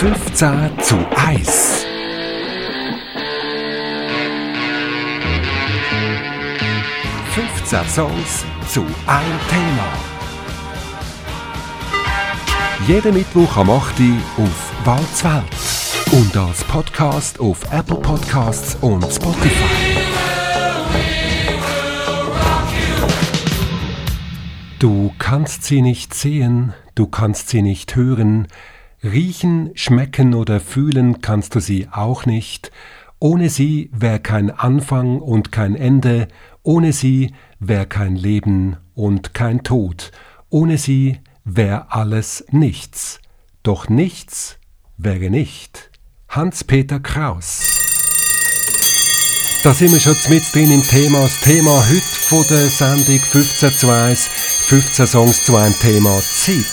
15 zu 1. Songs zu einem Thema. Jeden Mittwoch am 8. auf Walzwelt und als Podcast auf Apple Podcasts und Spotify. Du kannst sie nicht sehen, du kannst sie nicht hören, riechen, schmecken oder fühlen kannst du sie auch nicht, ohne sie wär kein Anfang und kein Ende, ohne sie wär kein Leben und kein Tod, ohne sie wär alles nichts, doch nichts wäre nicht. Hans-Peter Kraus da sind wir schon mit drin im Thema. Das Thema heute von der Sendung 15 zu 1, 15 Songs zu einem Thema Zeit.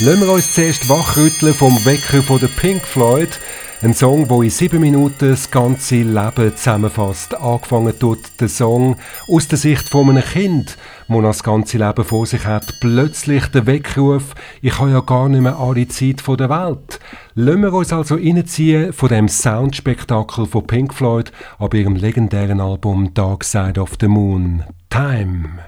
Lassen wir uns zuerst wachrütteln vom Wecker von der Pink Floyd. Ein Song, wo in sieben Minuten das ganze Leben zusammenfasst. Angefangen tut der Song aus der Sicht von einem Kind, das das ganze Leben vor sich hat. Plötzlich der Weckruf, ich habe ja gar nicht mehr alle Zeit der Welt. Lassen wir uns also reinziehen von dem Soundspektakel von Pink Floyd ab ihrem legendären Album Dark Side of the Moon. Time.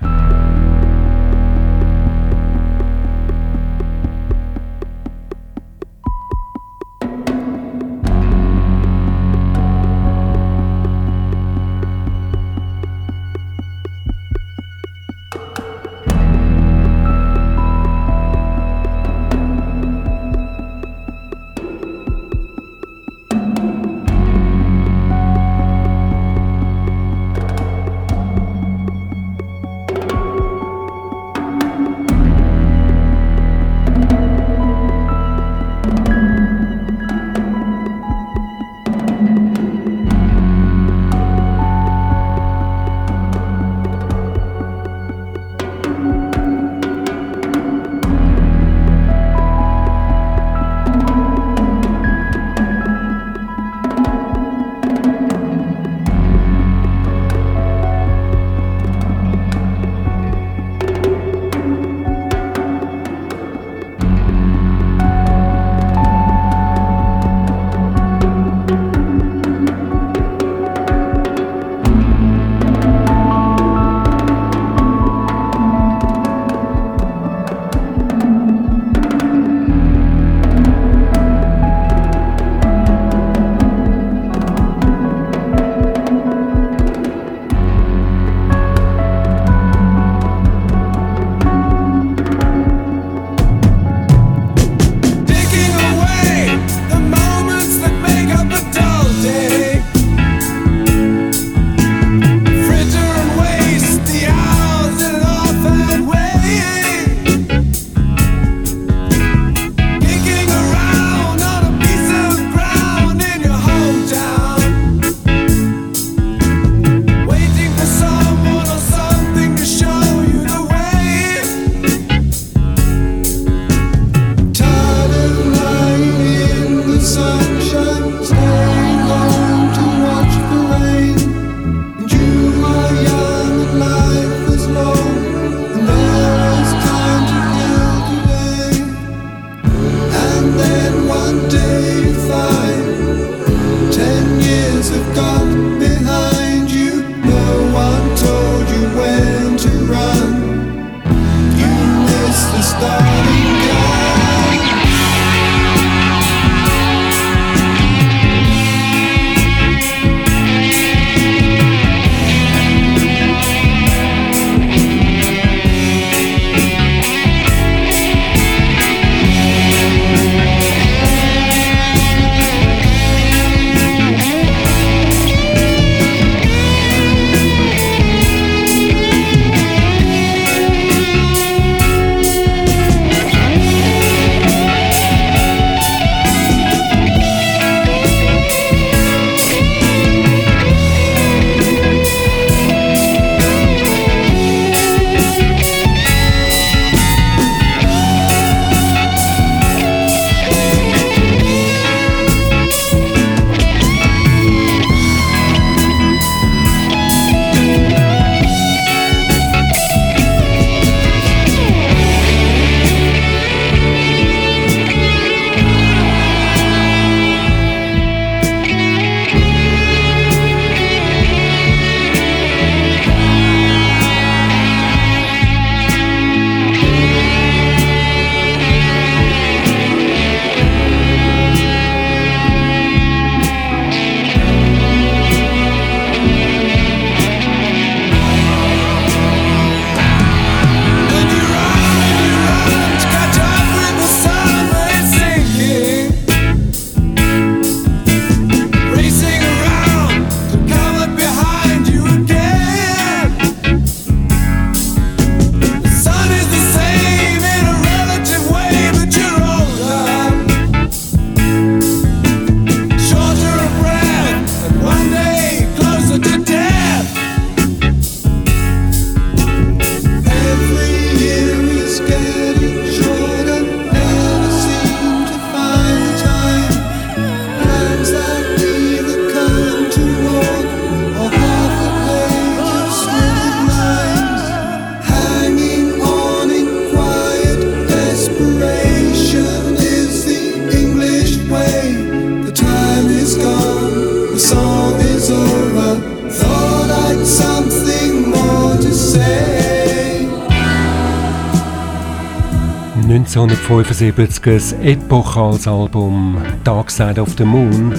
1975 ein epochales Album Dark Side of the Moon.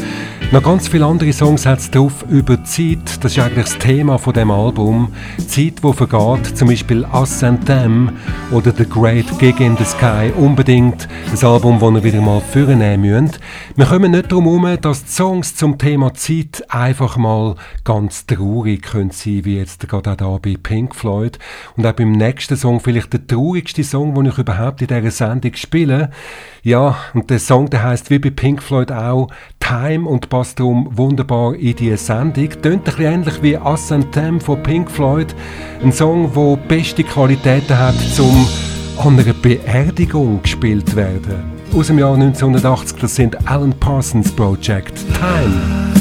Noch ganz viele andere Songs hat es drauf über die Zeit. Das ist eigentlich das Thema von dem Album. Zeit, die vergeht, zum Beispiel Us and Them oder The Great Gig in the Sky. Unbedingt ein Album, das ihr wieder mal vornehmen müsst. Wir kommen nicht darum herum, dass die Songs zum Thema Zeit einfach mal ganz traurig können sein, wie jetzt gerade auch hier bei Pink Floyd. Und auch beim nächsten Song vielleicht der traurigste Song, den ich überhaupt in dieser Sendung spiele. Ja, und der Song, der heißt wie bei Pink Floyd auch Time und passt darum wunderbar in diese Sendung. Tönt ein bisschen ähnlich wie and Them von Pink Floyd. Ein Song, der beste Qualitäten hat, zum an einer Beerdigung gespielt werden. Aus dem Jahr 1980, das sind Alan Parsons Project. Time.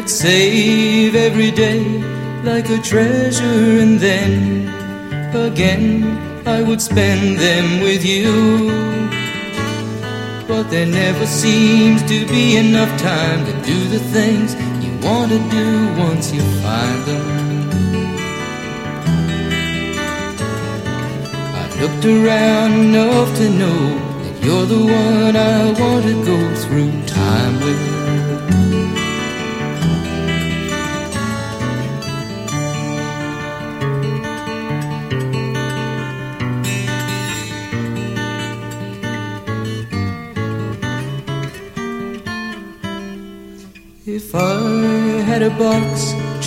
I'd save every day like a treasure, and then again I would spend them with you. But there never seems to be enough time to do the things you want to do once you find them. I looked around enough to know that you're the one I want to go through time with.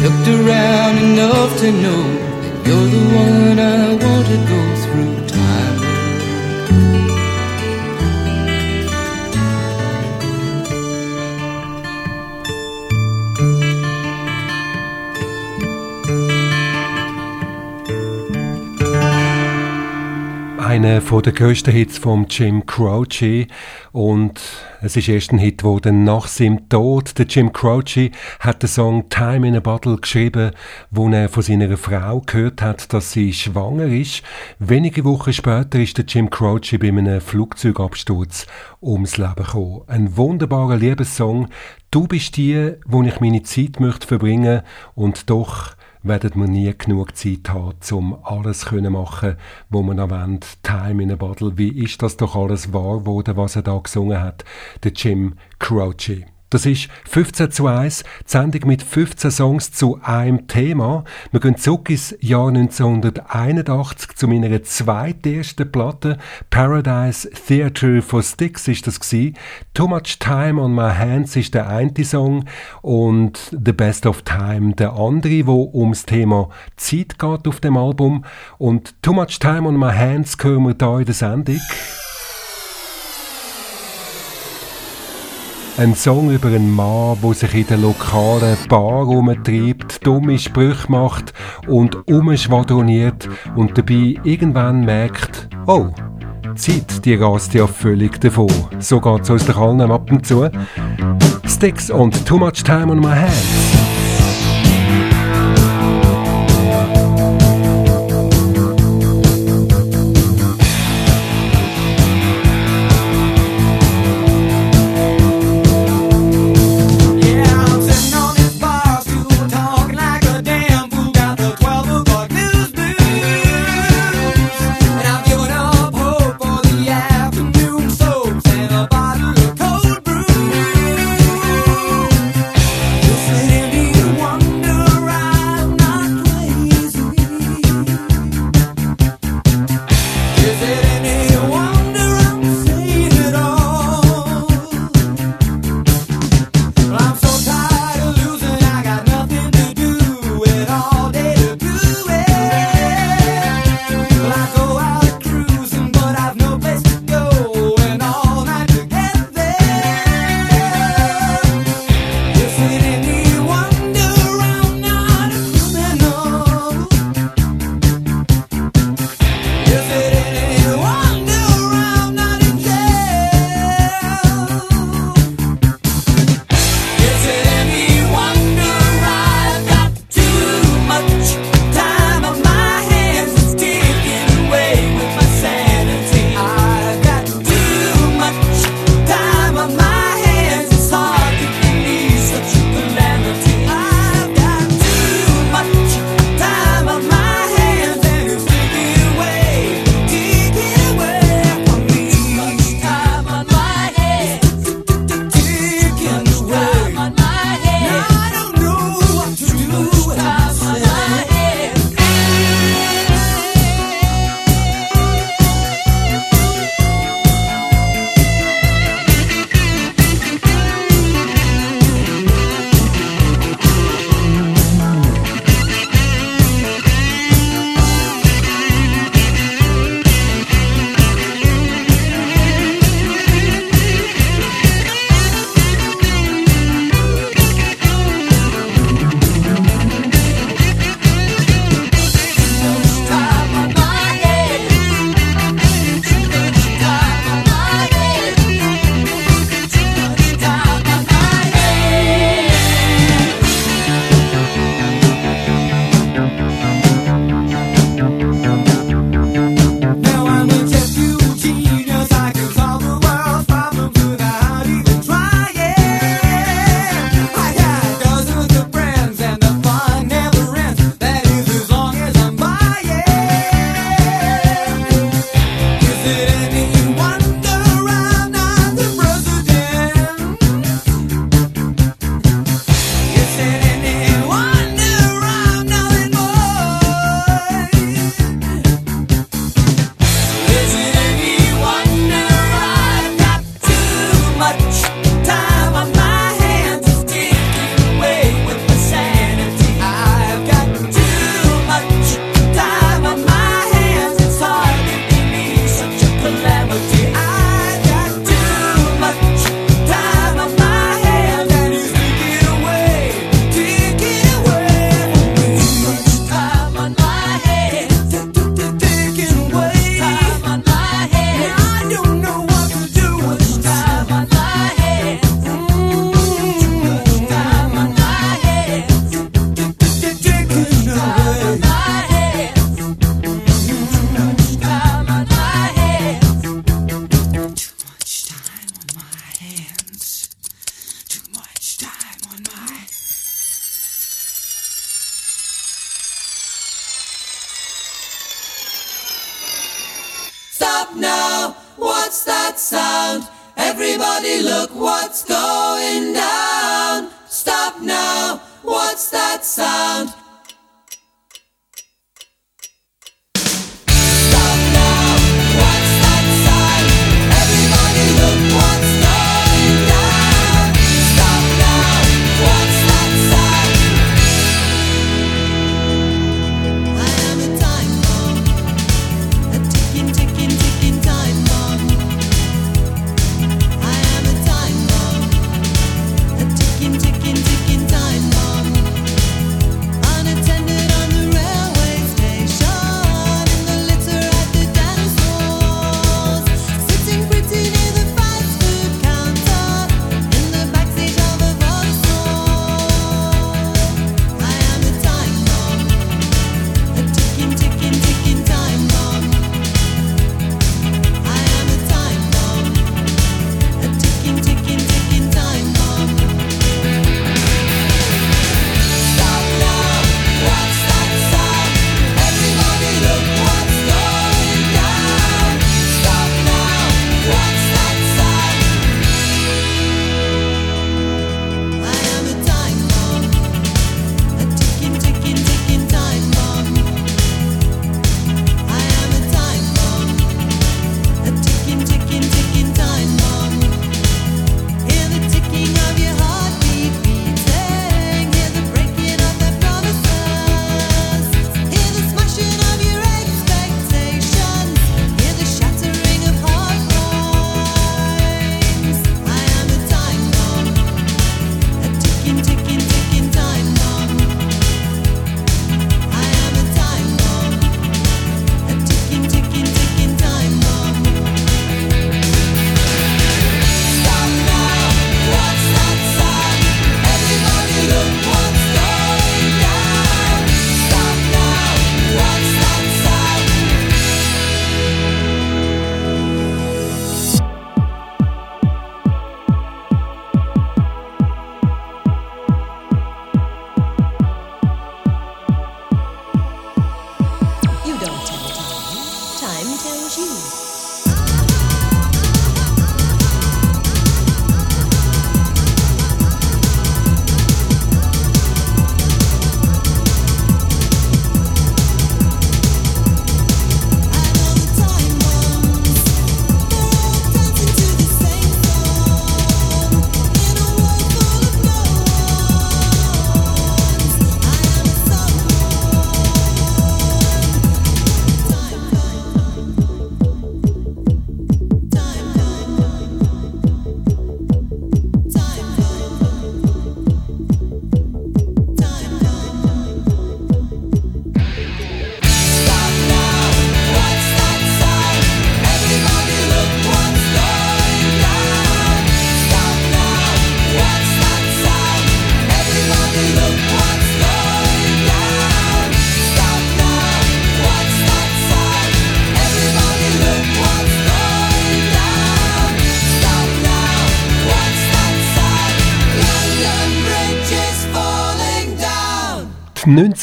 Looked around enough to know that you're the one I want to go through einer der grössten Hits von Jim Croce und es ist erst ein Hit, wo dann nach seinem Tod, der Jim Croce hat den Song Time in a Bottle geschrieben, wo er von seiner Frau gehört hat, dass sie schwanger ist. Wenige Wochen später ist der Jim Croce bei einem Flugzeugabsturz ums Leben gekommen. Ein wunderbarer Liebessong. Du bist die, wo ich meine Zeit möchte verbringen und doch werden wir nie genug Zeit haben, um alles zu machen, was wir noch wollen. Time in a Bottle. Wie ist das doch alles wahr geworden, was er da gesungen hat? Der Jim Croce. Das ist 15 zu 1, die Sendung mit 15 Songs zu einem Thema. Wir gehen zurück ins Jahr 1981 zu meiner zweitersten Platte. Paradise Theatre for Sticks ist das gewesen. Too Much Time on My Hands ist der eine Song und The Best of Time der andere, wo ums Thema Zeit geht auf dem Album. Und Too Much Time on My Hands hören wir hier in der Sendung. Ein Song über einen Mann, der sich in der lokalen Bar rumtreibt, dumme Sprüche macht und umschwadroniert und dabei irgendwann merkt, oh, Zeit, die rast ja völlig davon. So geht's uns doch allen ab und zu. Sticks und Too Much Time on My Hands.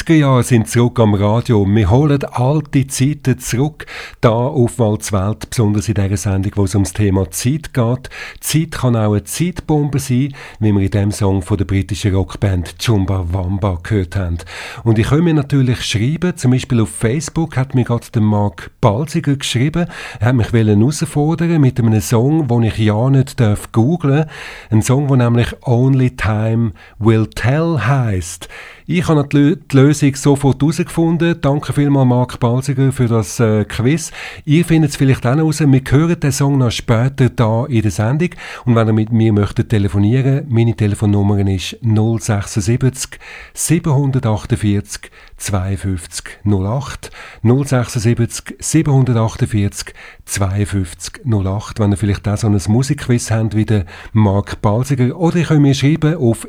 70er Jahre sind zurück am Radio. Wir holen alte Zeiten zurück. Da auf Welt, besonders in dieser Sendung, wo es ums Thema Zeit geht. Zeit kann auch eine Zeitbombe sein, wie wir in dem Song von der britischen Rockband Chumba Wamba gehört haben. Und ich kann mir natürlich schreiben, zum Beispiel auf Facebook hat mir gerade der Marc Balsiger geschrieben. Er hat mich herausfordern mit einem Song, den ich ja nicht darf googlen. Ein Song, der nämlich Only Time Will Tell heißt. Ich habe die Lösung sofort herausgefunden. Danke vielmals, Marc Balziger, für das äh, Quiz. Ihr findet es vielleicht auch raus. Wir hören den Song noch später da in der Sendung. Und wenn ihr mit mir möchtet telefonieren, meine Telefonnummer ist 076 748 52 08 076 748 52 08. Wenn ihr vielleicht auch so ein Musikquiz habt wie der Marc Balziger. Oder ihr könnt mir schreiben auf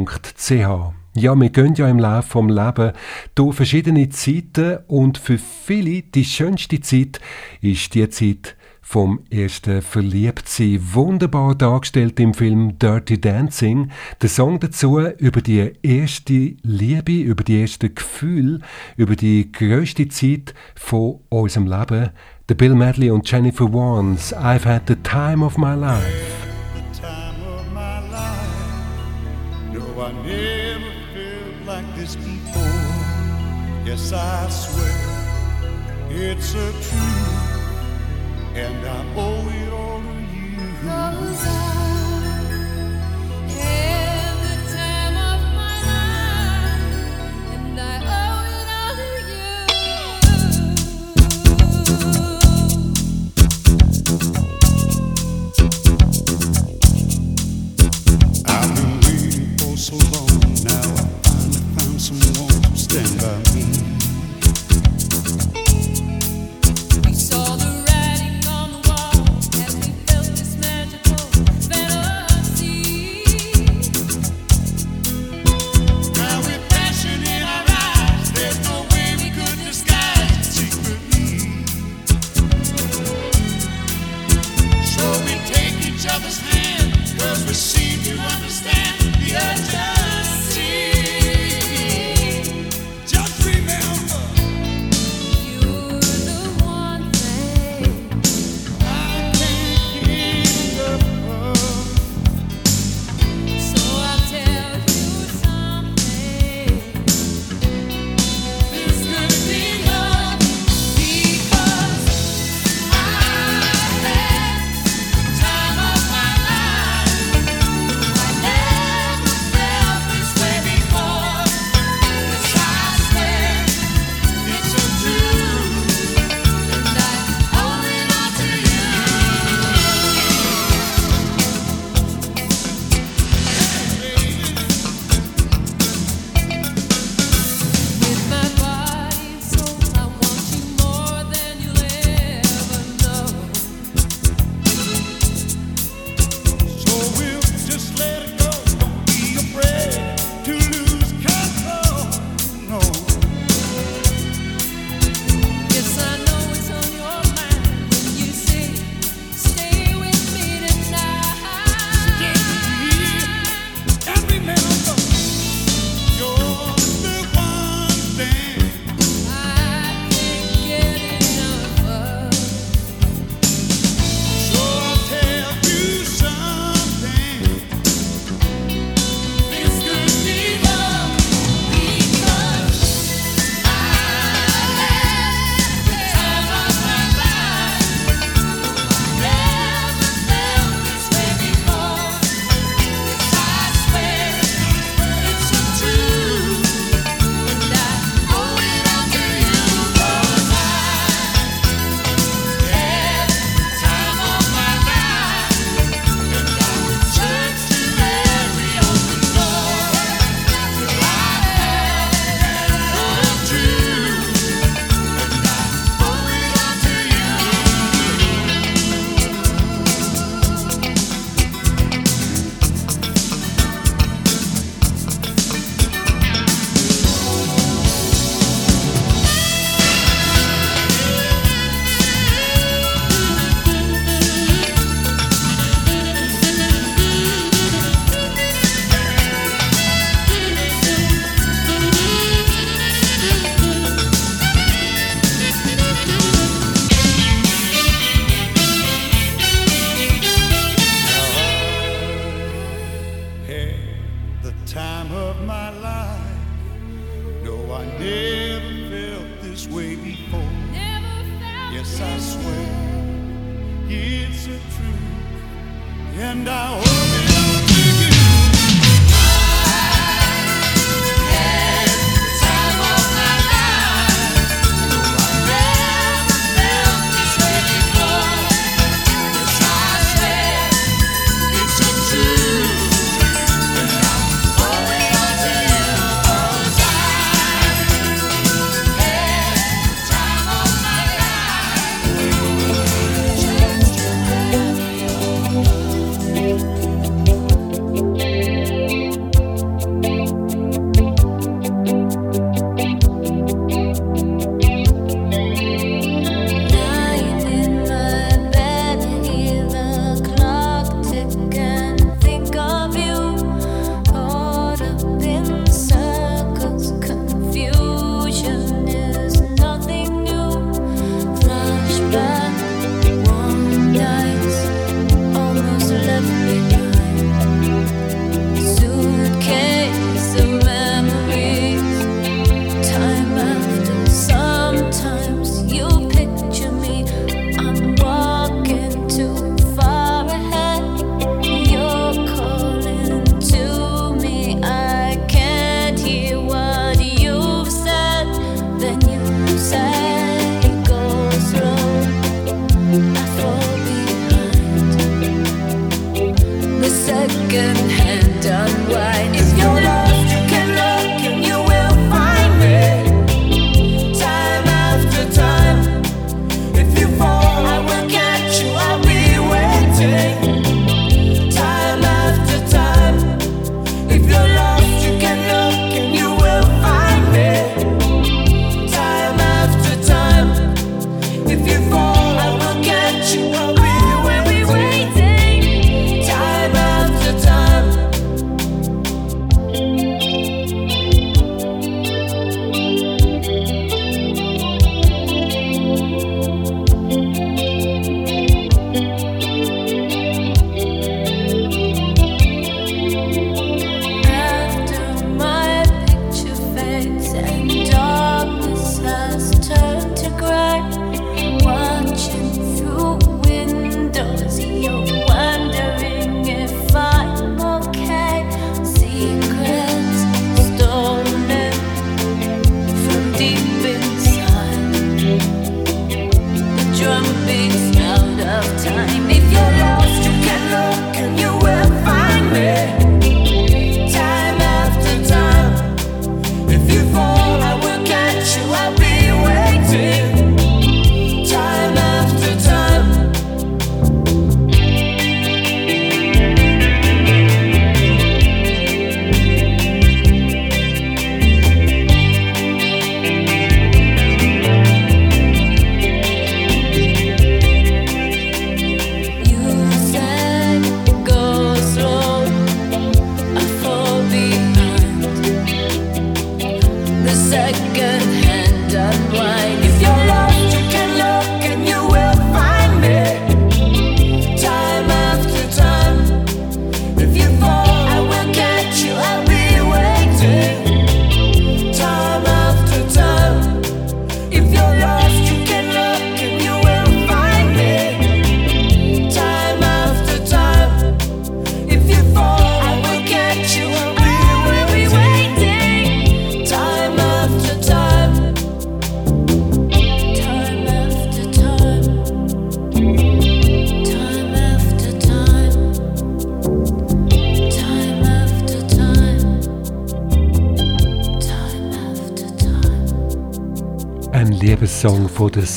info.walzwelt.ch. Ja, wir gehen ja im Laufe vom Leben durch verschiedene Zeiten und für viele die schönste Zeit ist die Zeit vom ersten Verliebtsein. Wunderbar dargestellt im Film Dirty Dancing. Der Song dazu über die erste Liebe, über die erste Gefühl, über die größte Zeit von unserem Leben. Der Bill Medley und Jennifer Warnes. I've had the time of my life. Yes, I swear it's a truth. and I owe it all to you. Cause I had the time of my life, and I owe it all to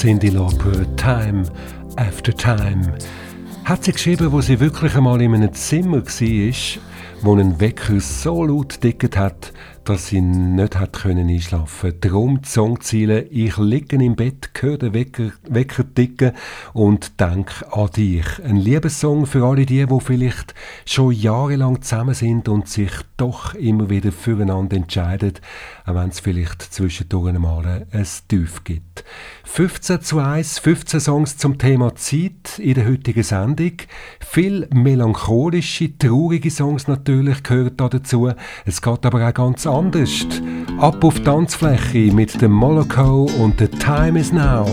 Cindy Lauper, Time After Time. Hat sie geschrieben, wo sie wirklich einmal in einem Zimmer war, wo ein Wecker so laut dicket hat, dass sie nicht hat können einschlafen. Drum die Songziele: Ich liege im Bett, höre den Wecker, Wecker ticken und denke an dich. Ein Liebessong für alle die, wo vielleicht schon jahrelang zusammen sind und sich doch immer wieder füreinander entscheiden, auch wenn es vielleicht zwischendurch mal ein Tief gibt. 15 zu 1, 15 Songs zum Thema Zeit in der heutigen Sendung. Viel melancholische, traurige Songs natürlich gehören da dazu. Es geht aber auch ganz anders. Ab auf die Tanzfläche mit dem Molokow und The Time is Now.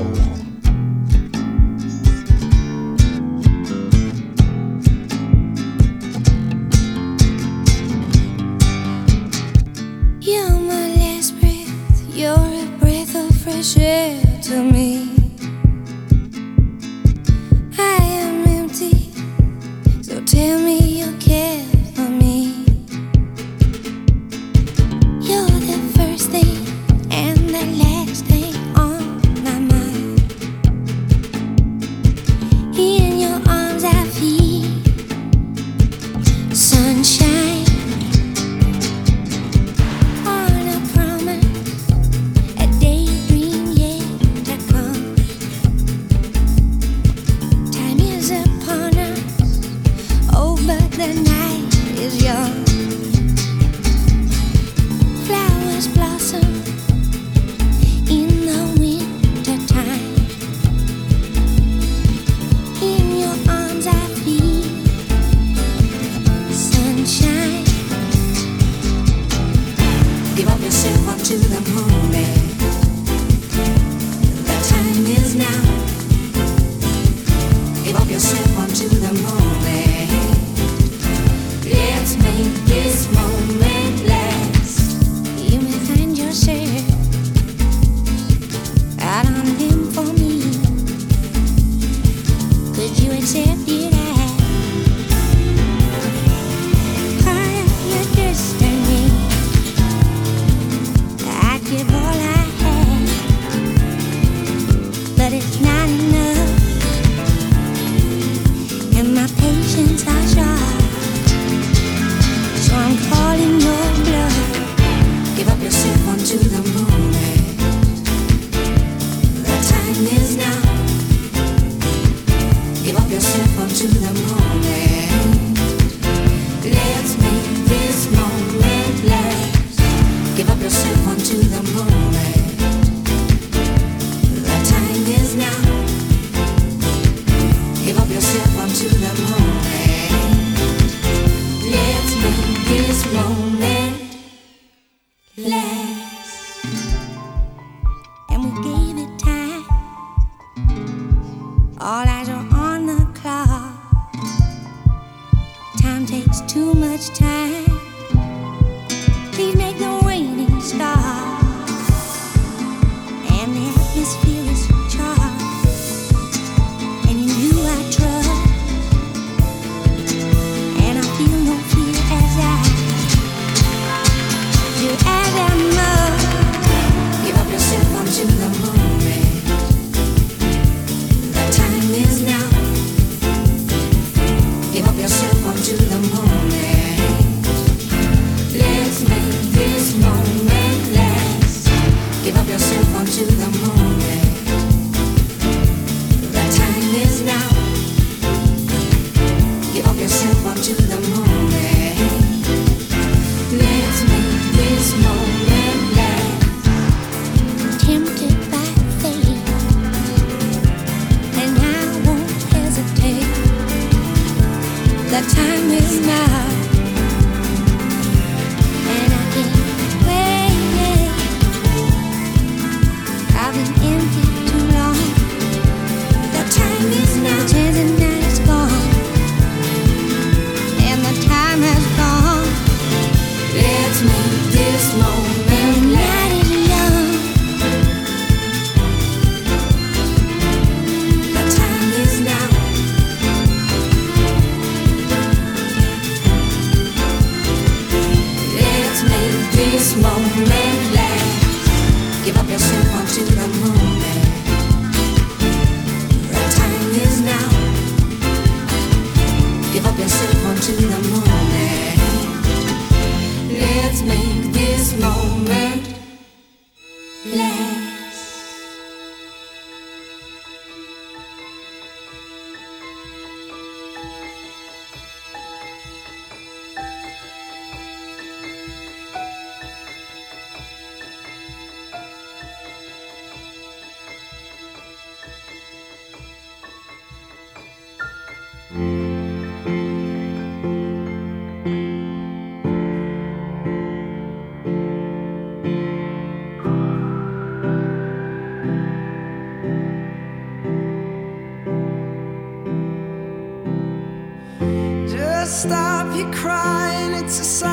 Crying, it's a sign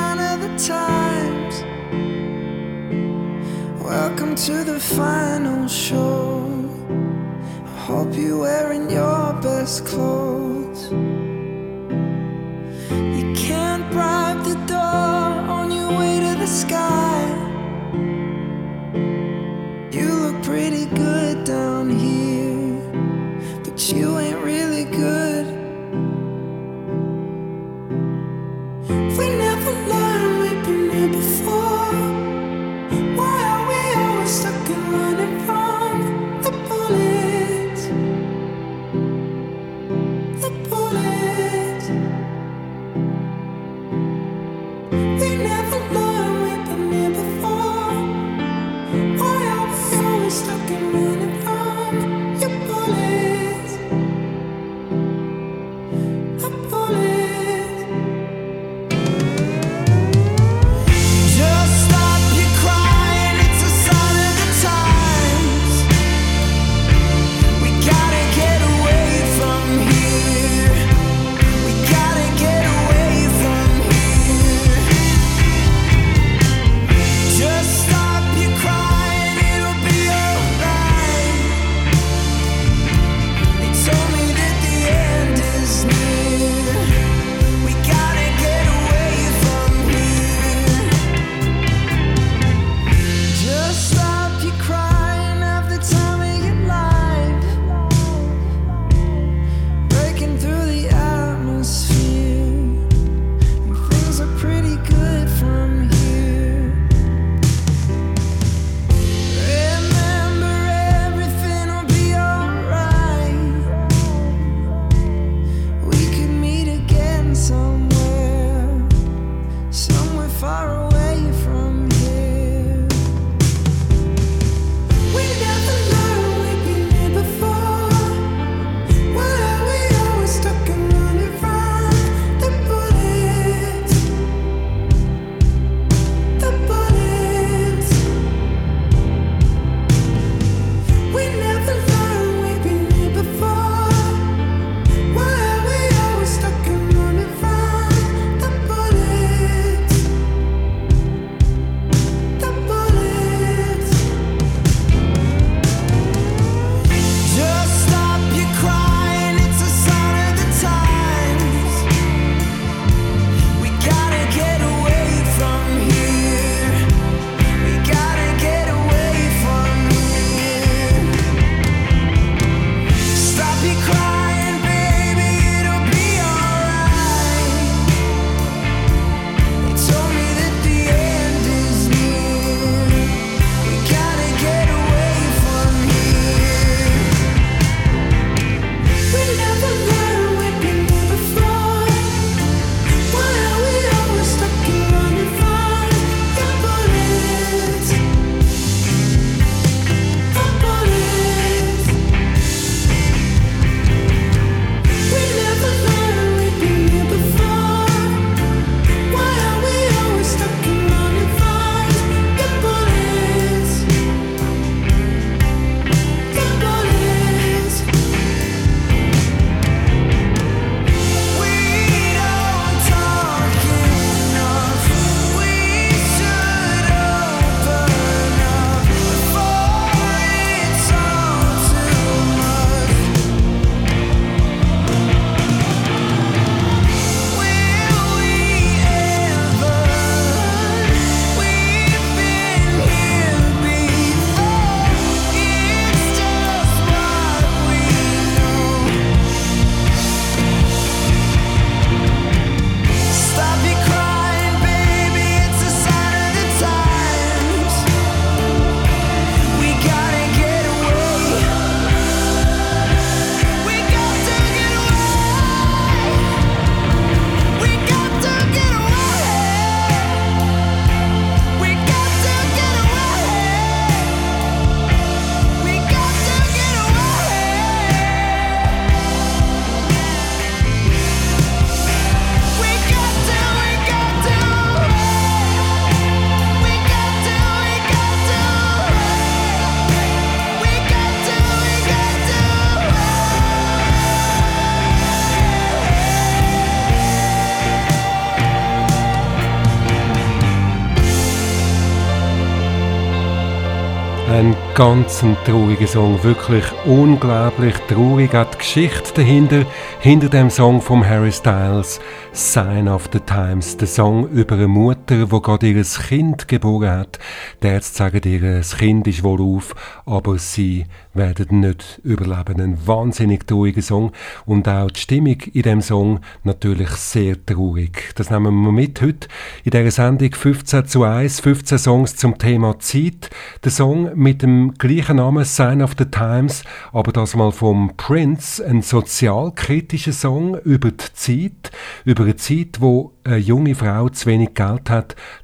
Ein ganz trauriger Song, wirklich unglaublich traurig. Hat die Geschichte dahinter, hinter dem Song von Harry Styles, Sign of the Times. Der Song über eine Mutter, die gerade ihr Kind geboren hat. Die Ärzte sagen ihr, das Kind ist wohl auf, aber sie werden nicht überleben. Ein wahnsinnig trauriger Song und auch die Stimmung in dem Song natürlich sehr traurig. Das nehmen wir mit heute in dieser Sendung 15 zu 1, 15 Songs zum Thema Zeit. Der Song mit dem gleichen Namen Sign of the Times, aber das mal vom Prince, ein sozialkritischer Song über die Zeit, über eine Zeit, wo eine junge Frau zu wenig Geld hat,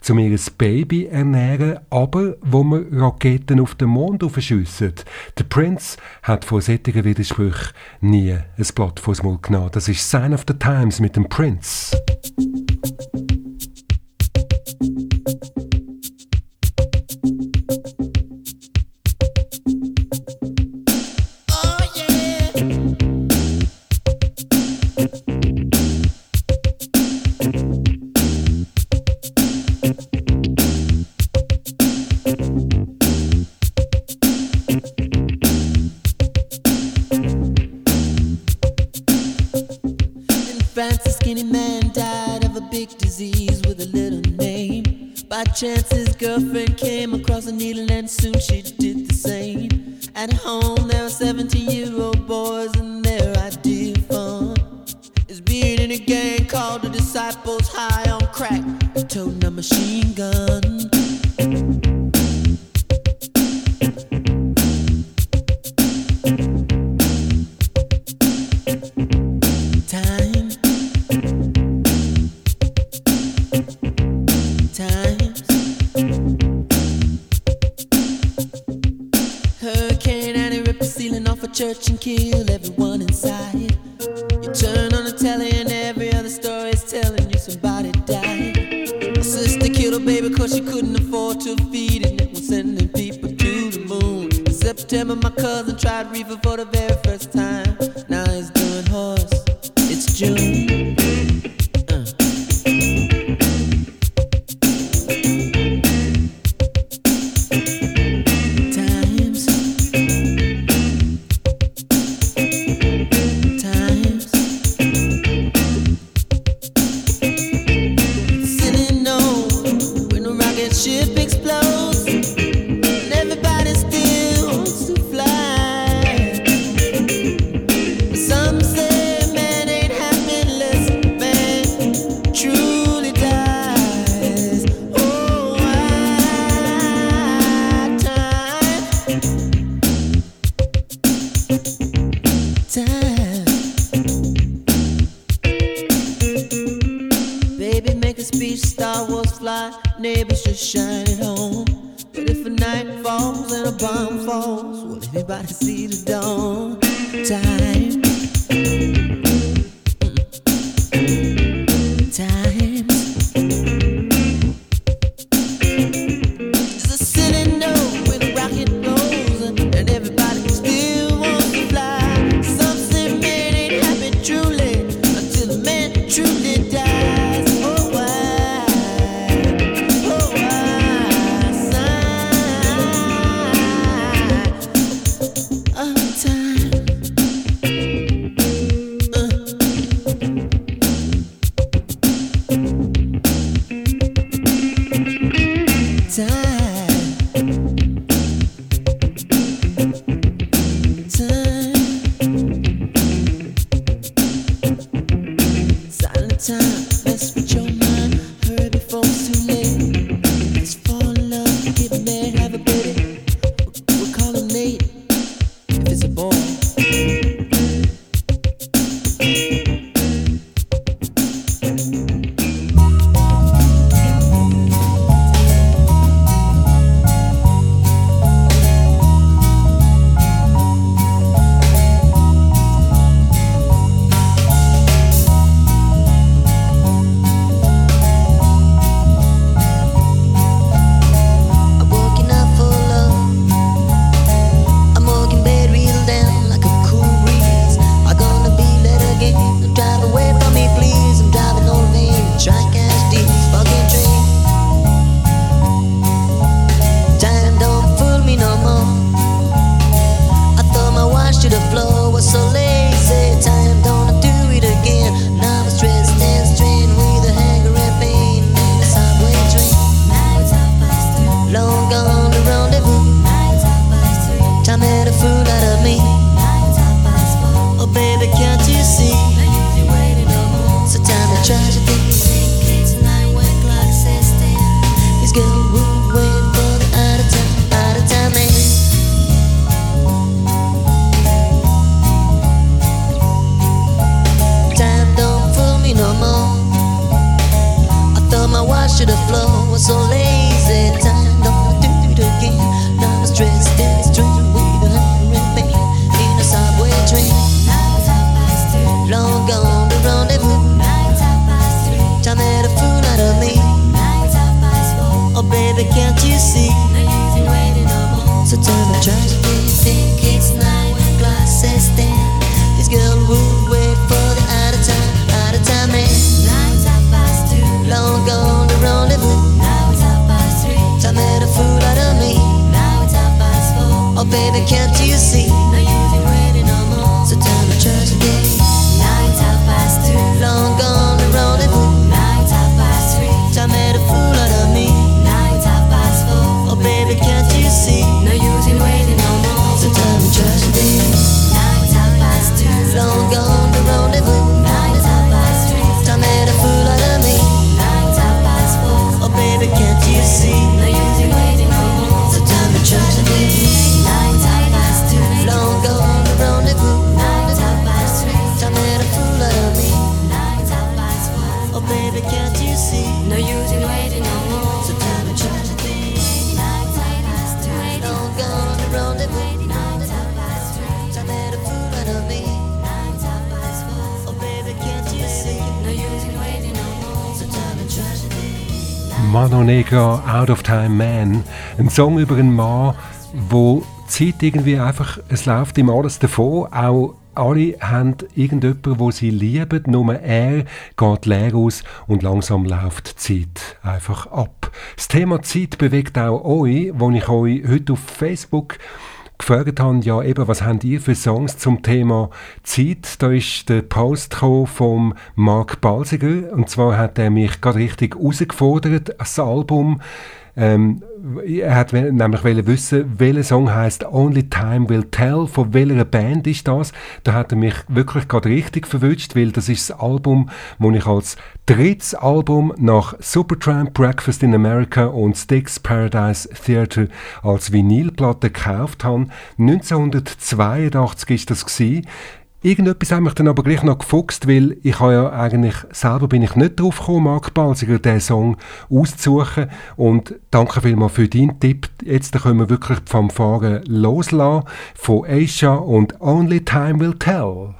um ihr Baby ernähren, aber wo man Raketen auf den Mond aufschiessen. Der Prince hat vor solchen Widersprüchen nie ein Blatt vors Maul genommen. Das ist Sign of the Times mit dem Prince. Name. By chance, his girlfriend came across a needle, and soon she shine it home. But if a night falls and a bomb falls, will everybody see the dawn? Time. Song über einen Mann, wo Zeit irgendwie einfach, es läuft ihm alles davon. Auch alle haben irgendjemanden, wo sie lieben, nur er geht leer aus und langsam läuft die Zeit einfach ab. Das Thema Zeit bewegt auch euch, wo ich euch heute auf Facebook gefragt habe, ja eben, was habt ihr für Songs zum Thema Zeit? Da ist der Post vom Mark Balsiger und zwar hat er mich gerade richtig herausgefordert, das Album ähm, er hat nämlich wissen, welcher Song heißt Only Time Will Tell, von welcher Band ist das? Da hat er mich wirklich gerade richtig verwünscht, weil das ist das Album, das ich als drittes Album nach Supertramp, Breakfast in America und Styx Paradise Theater als Vinylplatte gekauft habe. 1982 ist das gewesen. Irgendetwas hat mich dann aber gleich noch gefuchst, weil ich habe ja eigentlich, selber bin ich nicht drauf gekommen, Mark Balsiger, diesen Song auszusuchen. Und danke vielmals für deinen Tipp. Jetzt können wir wirklich die Fanfare loslassen von Aisha und Only Time Will Tell.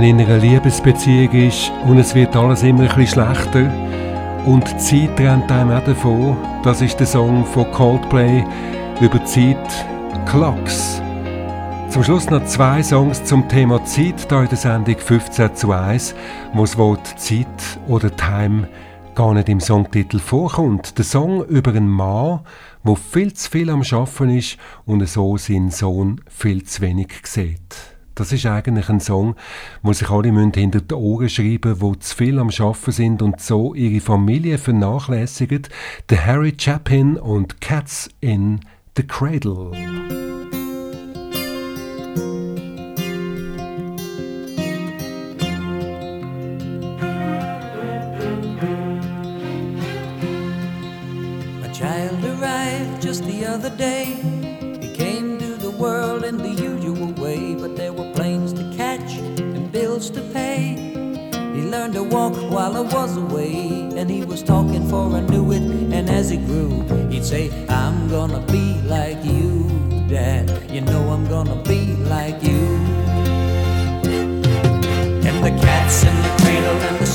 Man in einer Liebesbeziehung ist und es wird alles immer ein bisschen schlechter und die Zeit rennt einem auch davon, das ist der Song von Coldplay über die Zeit Clocks. Zum Schluss noch zwei Songs zum Thema Zeit hier in der Sendung 15 zu 1, wo das Wort Zeit oder Time gar nicht im Songtitel vorkommt. Der Song über einen Mann, der viel zu viel am Schaffen ist und so seinen Sohn viel zu wenig sieht. Das ist eigentlich ein Song, wo sich alle hinter die Ohren schreiben müssen, die zu viel am Schaffen sind und so ihre Familie vernachlässigen. Der Harry Chapin und Cats in the Cradle. I was away, and he was talking for I knew it. And as he grew, he'd say, I'm gonna be like you, Dad. You know I'm gonna be like you. And the cats in the cradle and the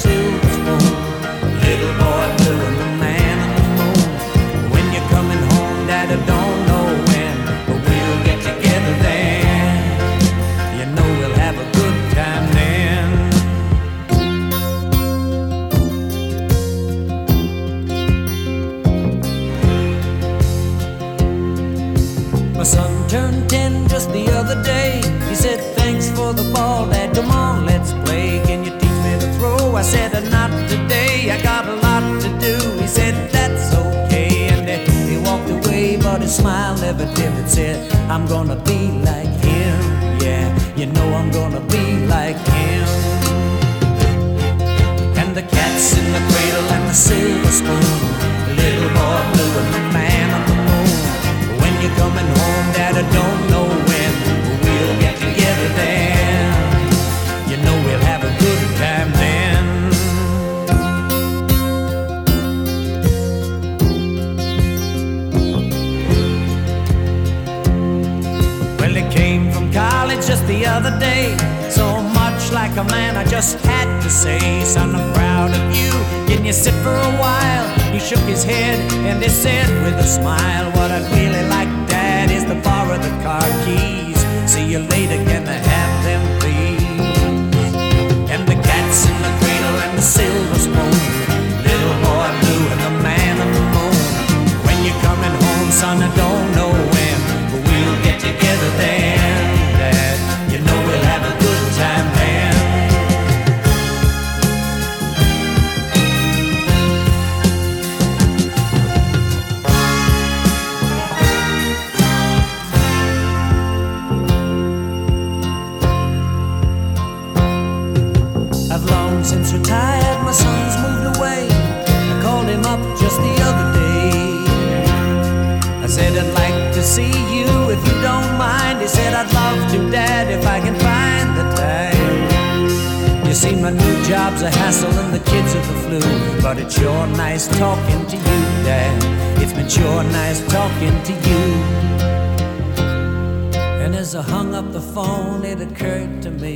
as I hung up the phone, it occurred to me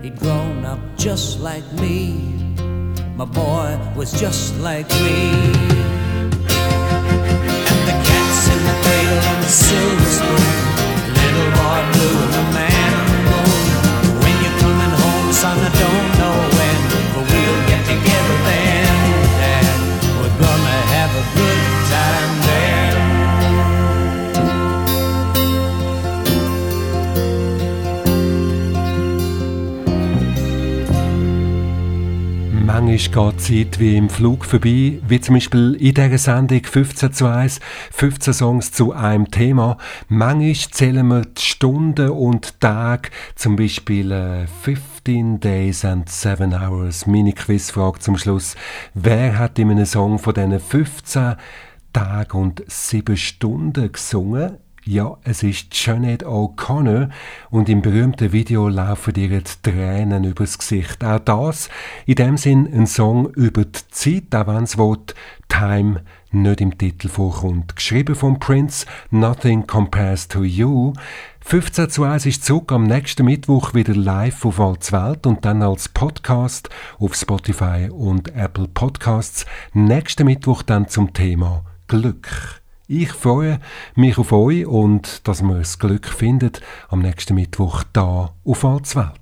he'd grown up just like me. My boy was just like me. And the cat's in the cradle and the silver spoon. Little boy blue and the man on the moon. When you're coming home, son, I don't Manchmal geht die Zeit wie im Flug vorbei, wie zum Beispiel in dieser Sendung 15 zu 1, 15 Songs zu einem Thema. Manchmal zählen wir die Stunden und Tage, zum Beispiel äh, 15 Days and 7 Hours. Meine Quizfrage zum Schluss. Wer hat in einem Song von diesen 15 Tagen und 7 Stunden gesungen? Ja, es ist Janet O'Connor und im berühmten Video laufen ihr die Tränen übers Gesicht. Auch das in dem Sinn ein Song über die Zeit, auch wenn das Wort Time nicht im Titel vorkommt. Geschrieben von Prince, Nothing Compares to You. 15 zu 1 ist zurück am nächsten Mittwoch wieder live auf Welt und dann als Podcast auf Spotify und Apple Podcasts. Nächsten Mittwoch dann zum Thema Glück. Ich freue mich auf euch und dass wir das Glück findet am nächsten Mittwoch da auf Welt.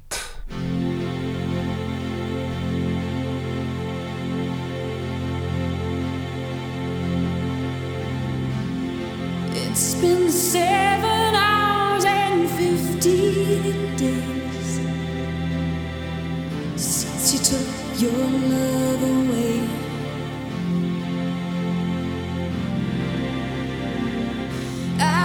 It's been seven hours and fifteen days since you took your love away.